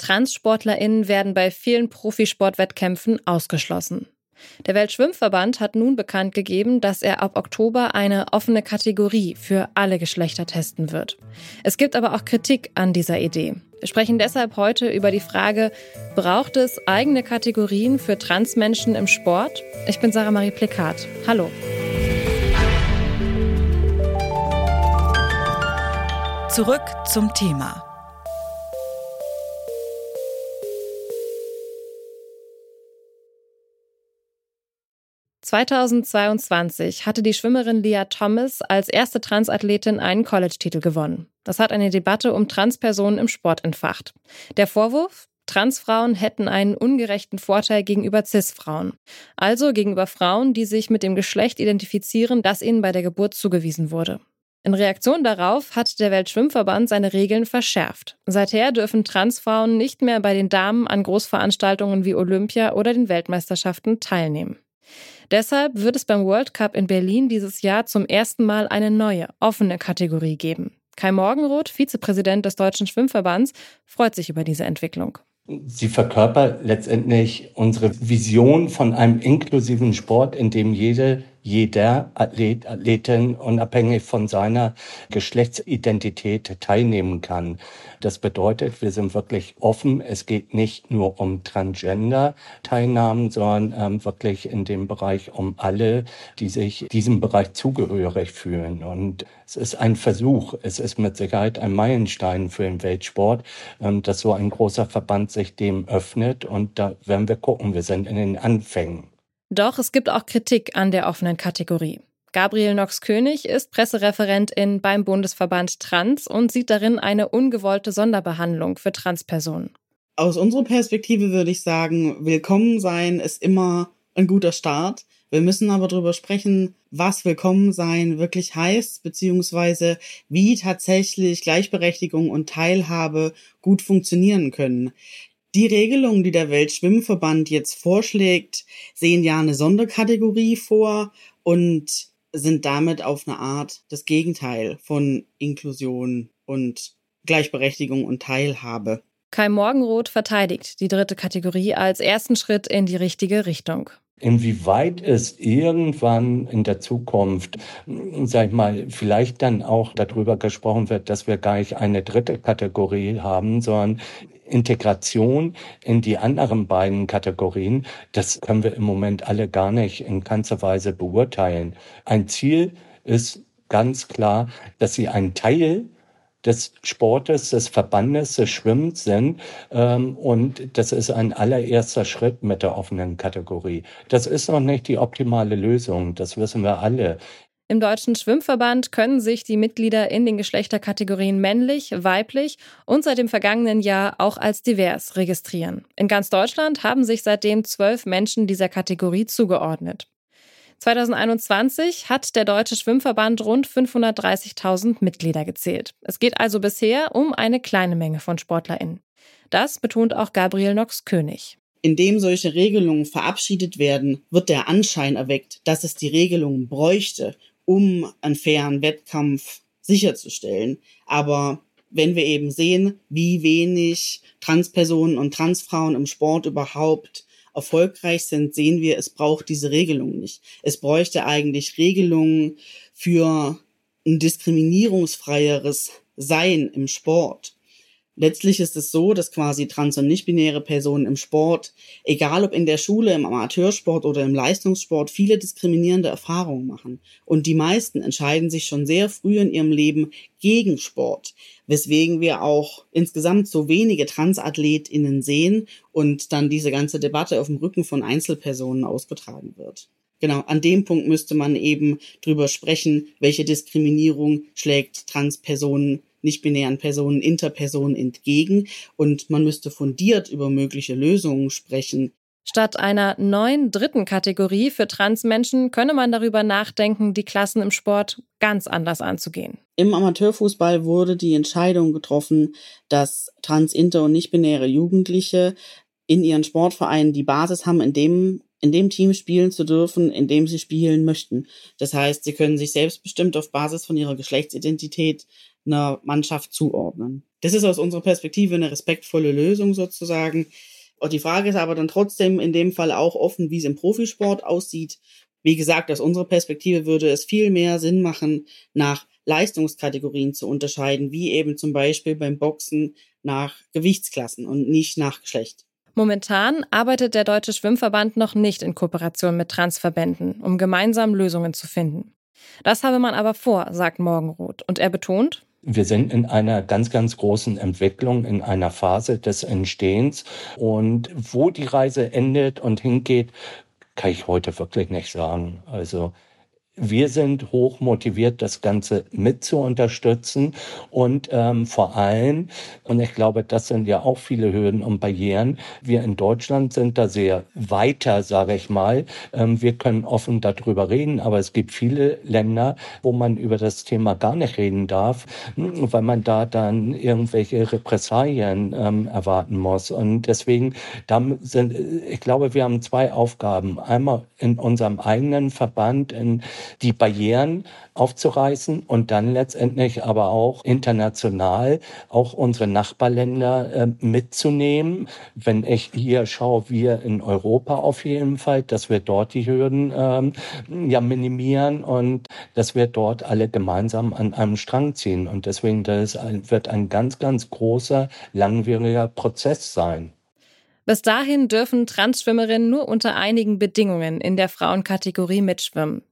TranssportlerInnen werden bei vielen Profisportwettkämpfen ausgeschlossen. Der Weltschwimmverband hat nun bekannt gegeben, dass er ab Oktober eine offene Kategorie für alle Geschlechter testen wird. Es gibt aber auch Kritik an dieser Idee. Wir sprechen deshalb heute über die Frage, braucht es eigene Kategorien für Transmenschen im Sport? Ich bin Sarah Marie Plikat. Hallo. Zurück zum Thema. 2022 hatte die Schwimmerin Leah Thomas als erste Transathletin einen College-Titel gewonnen. Das hat eine Debatte um Transpersonen im Sport entfacht. Der Vorwurf? Transfrauen hätten einen ungerechten Vorteil gegenüber Cis-Frauen. Also gegenüber Frauen, die sich mit dem Geschlecht identifizieren, das ihnen bei der Geburt zugewiesen wurde. In Reaktion darauf hat der Weltschwimmverband seine Regeln verschärft. Seither dürfen Transfrauen nicht mehr bei den Damen an Großveranstaltungen wie Olympia oder den Weltmeisterschaften teilnehmen. Deshalb wird es beim World Cup in Berlin dieses Jahr zum ersten Mal eine neue, offene Kategorie geben. Kai Morgenroth, Vizepräsident des Deutschen Schwimmverbands, freut sich über diese Entwicklung. Sie verkörpert letztendlich unsere Vision von einem inklusiven Sport, in dem jede jeder Athlet, Athletin unabhängig von seiner Geschlechtsidentität teilnehmen kann. Das bedeutet, wir sind wirklich offen. Es geht nicht nur um Transgender-Teilnahmen, sondern ähm, wirklich in dem Bereich um alle, die sich diesem Bereich zugehörig fühlen. Und es ist ein Versuch. Es ist mit Sicherheit ein Meilenstein für den Weltsport, ähm, dass so ein großer Verband sich dem öffnet. Und da werden wir gucken. Wir sind in den Anfängen. Doch es gibt auch Kritik an der offenen Kategorie. Gabriel Knox-König ist Pressereferentin beim Bundesverband Trans und sieht darin eine ungewollte Sonderbehandlung für Transpersonen. Aus unserer Perspektive würde ich sagen, willkommen sein ist immer ein guter Start. Wir müssen aber darüber sprechen, was willkommen sein wirklich heißt, beziehungsweise wie tatsächlich Gleichberechtigung und Teilhabe gut funktionieren können. Die Regelungen, die der Weltschwimmverband jetzt vorschlägt, sehen ja eine Sonderkategorie vor und sind damit auf eine Art das Gegenteil von Inklusion und Gleichberechtigung und Teilhabe. Kai Morgenroth verteidigt die dritte Kategorie als ersten Schritt in die richtige Richtung. Inwieweit es irgendwann in der Zukunft, sag ich mal, vielleicht dann auch darüber gesprochen wird, dass wir gar nicht eine dritte Kategorie haben, sondern Integration in die anderen beiden Kategorien, das können wir im Moment alle gar nicht in ganzer Weise beurteilen. Ein Ziel ist ganz klar, dass sie ein Teil des Sportes, des Verbandes, des Schwimmens sind. Ähm, und das ist ein allererster Schritt mit der offenen Kategorie. Das ist noch nicht die optimale Lösung, das wissen wir alle. Im Deutschen Schwimmverband können sich die Mitglieder in den Geschlechterkategorien männlich, weiblich und seit dem vergangenen Jahr auch als divers registrieren. In ganz Deutschland haben sich seitdem zwölf Menschen dieser Kategorie zugeordnet. 2021 hat der Deutsche Schwimmverband rund 530.000 Mitglieder gezählt. Es geht also bisher um eine kleine Menge von SportlerInnen. Das betont auch Gabriel Knox-König. Indem solche Regelungen verabschiedet werden, wird der Anschein erweckt, dass es die Regelungen bräuchte, um einen fairen Wettkampf sicherzustellen. Aber wenn wir eben sehen, wie wenig Transpersonen und Transfrauen im Sport überhaupt erfolgreich sind, sehen wir, es braucht diese Regelung nicht. Es bräuchte eigentlich Regelungen für ein diskriminierungsfreieres Sein im Sport. Letztlich ist es so, dass quasi trans- und nicht-binäre Personen im Sport, egal ob in der Schule, im Amateursport oder im Leistungssport, viele diskriminierende Erfahrungen machen. Und die meisten entscheiden sich schon sehr früh in ihrem Leben gegen Sport, weswegen wir auch insgesamt so wenige TransathletInnen sehen und dann diese ganze Debatte auf dem Rücken von Einzelpersonen ausgetragen wird. Genau, an dem Punkt müsste man eben drüber sprechen, welche Diskriminierung schlägt Transpersonen nicht-binären Personen, Interpersonen entgegen und man müsste fundiert über mögliche Lösungen sprechen. Statt einer neuen dritten Kategorie für Transmenschen könne man darüber nachdenken, die Klassen im Sport ganz anders anzugehen. Im Amateurfußball wurde die Entscheidung getroffen, dass trans, inter und nicht-binäre Jugendliche in ihren Sportvereinen die Basis haben, in dem in dem Team spielen zu dürfen, in dem sie spielen möchten. Das heißt, sie können sich selbstbestimmt auf Basis von ihrer Geschlechtsidentität einer Mannschaft zuordnen. Das ist aus unserer Perspektive eine respektvolle Lösung sozusagen. Und die Frage ist aber dann trotzdem in dem Fall auch offen, wie es im Profisport aussieht. Wie gesagt, aus unserer Perspektive würde es viel mehr Sinn machen, nach Leistungskategorien zu unterscheiden, wie eben zum Beispiel beim Boxen nach Gewichtsklassen und nicht nach Geschlecht. Momentan arbeitet der Deutsche Schwimmverband noch nicht in Kooperation mit Transverbänden, um gemeinsam Lösungen zu finden. Das habe man aber vor, sagt Morgenroth. Und er betont, wir sind in einer ganz, ganz großen Entwicklung, in einer Phase des Entstehens. Und wo die Reise endet und hingeht, kann ich heute wirklich nicht sagen. Also wir sind hoch motiviert, das Ganze mit zu unterstützen und ähm, vor allem, und ich glaube, das sind ja auch viele Hürden und Barrieren, wir in Deutschland sind da sehr weiter, sage ich mal. Ähm, wir können offen darüber reden, aber es gibt viele Länder, wo man über das Thema gar nicht reden darf, weil man da dann irgendwelche Repressalien ähm, erwarten muss. Und deswegen, da sind, ich glaube, wir haben zwei Aufgaben. Einmal in unserem eigenen Verband, in die Barrieren aufzureißen und dann letztendlich aber auch international auch unsere Nachbarländer äh, mitzunehmen. Wenn ich hier schaue, wir in Europa auf jeden Fall, dass wir dort die Hürden ähm, ja minimieren und dass wir dort alle gemeinsam an einem Strang ziehen. Und deswegen das wird ein ganz, ganz großer, langwieriger Prozess sein. Bis dahin dürfen Transschwimmerinnen nur unter einigen Bedingungen in der Frauenkategorie mitschwimmen.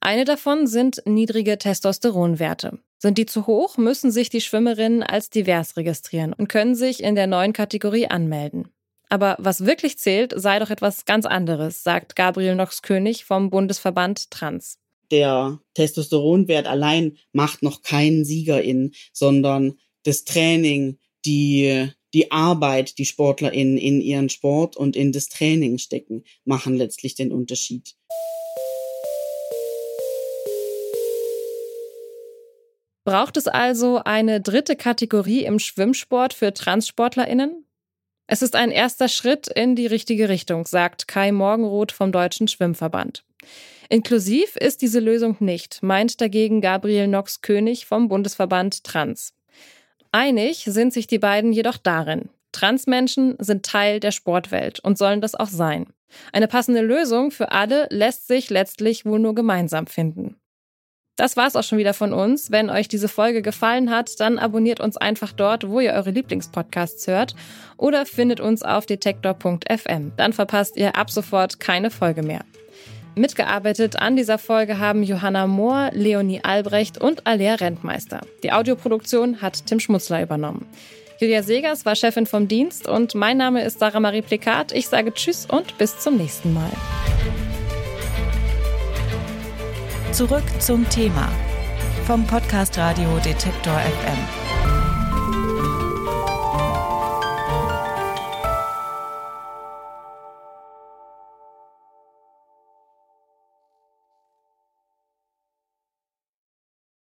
Eine davon sind niedrige Testosteronwerte. Sind die zu hoch, müssen sich die Schwimmerinnen als divers registrieren und können sich in der neuen Kategorie anmelden. Aber was wirklich zählt, sei doch etwas ganz anderes, sagt Gabriel Knox-König vom Bundesverband Trans. Der Testosteronwert allein macht noch keinen Sieger in, sondern das Training, die die Arbeit, die SportlerInnen in ihren Sport und in das Training stecken, machen letztlich den Unterschied. Braucht es also eine dritte Kategorie im Schwimmsport für TranssportlerInnen? Es ist ein erster Schritt in die richtige Richtung, sagt Kai Morgenroth vom Deutschen Schwimmverband. Inklusiv ist diese Lösung nicht, meint dagegen Gabriel Knox-König vom Bundesverband Trans. Einig sind sich die beiden jedoch darin. Transmenschen sind Teil der Sportwelt und sollen das auch sein. Eine passende Lösung für alle lässt sich letztlich wohl nur gemeinsam finden. Das war's auch schon wieder von uns. Wenn euch diese Folge gefallen hat, dann abonniert uns einfach dort, wo ihr eure Lieblingspodcasts hört oder findet uns auf detektor.fm. Dann verpasst ihr ab sofort keine Folge mehr. Mitgearbeitet an dieser Folge haben Johanna Mohr, Leonie Albrecht und Alea Rentmeister. Die Audioproduktion hat Tim Schmutzler übernommen. Julia Segers war Chefin vom Dienst und mein Name ist Sarah Marie Plikat. Ich sage Tschüss und bis zum nächsten Mal. Zurück zum Thema vom Podcast Radio Detektor FM.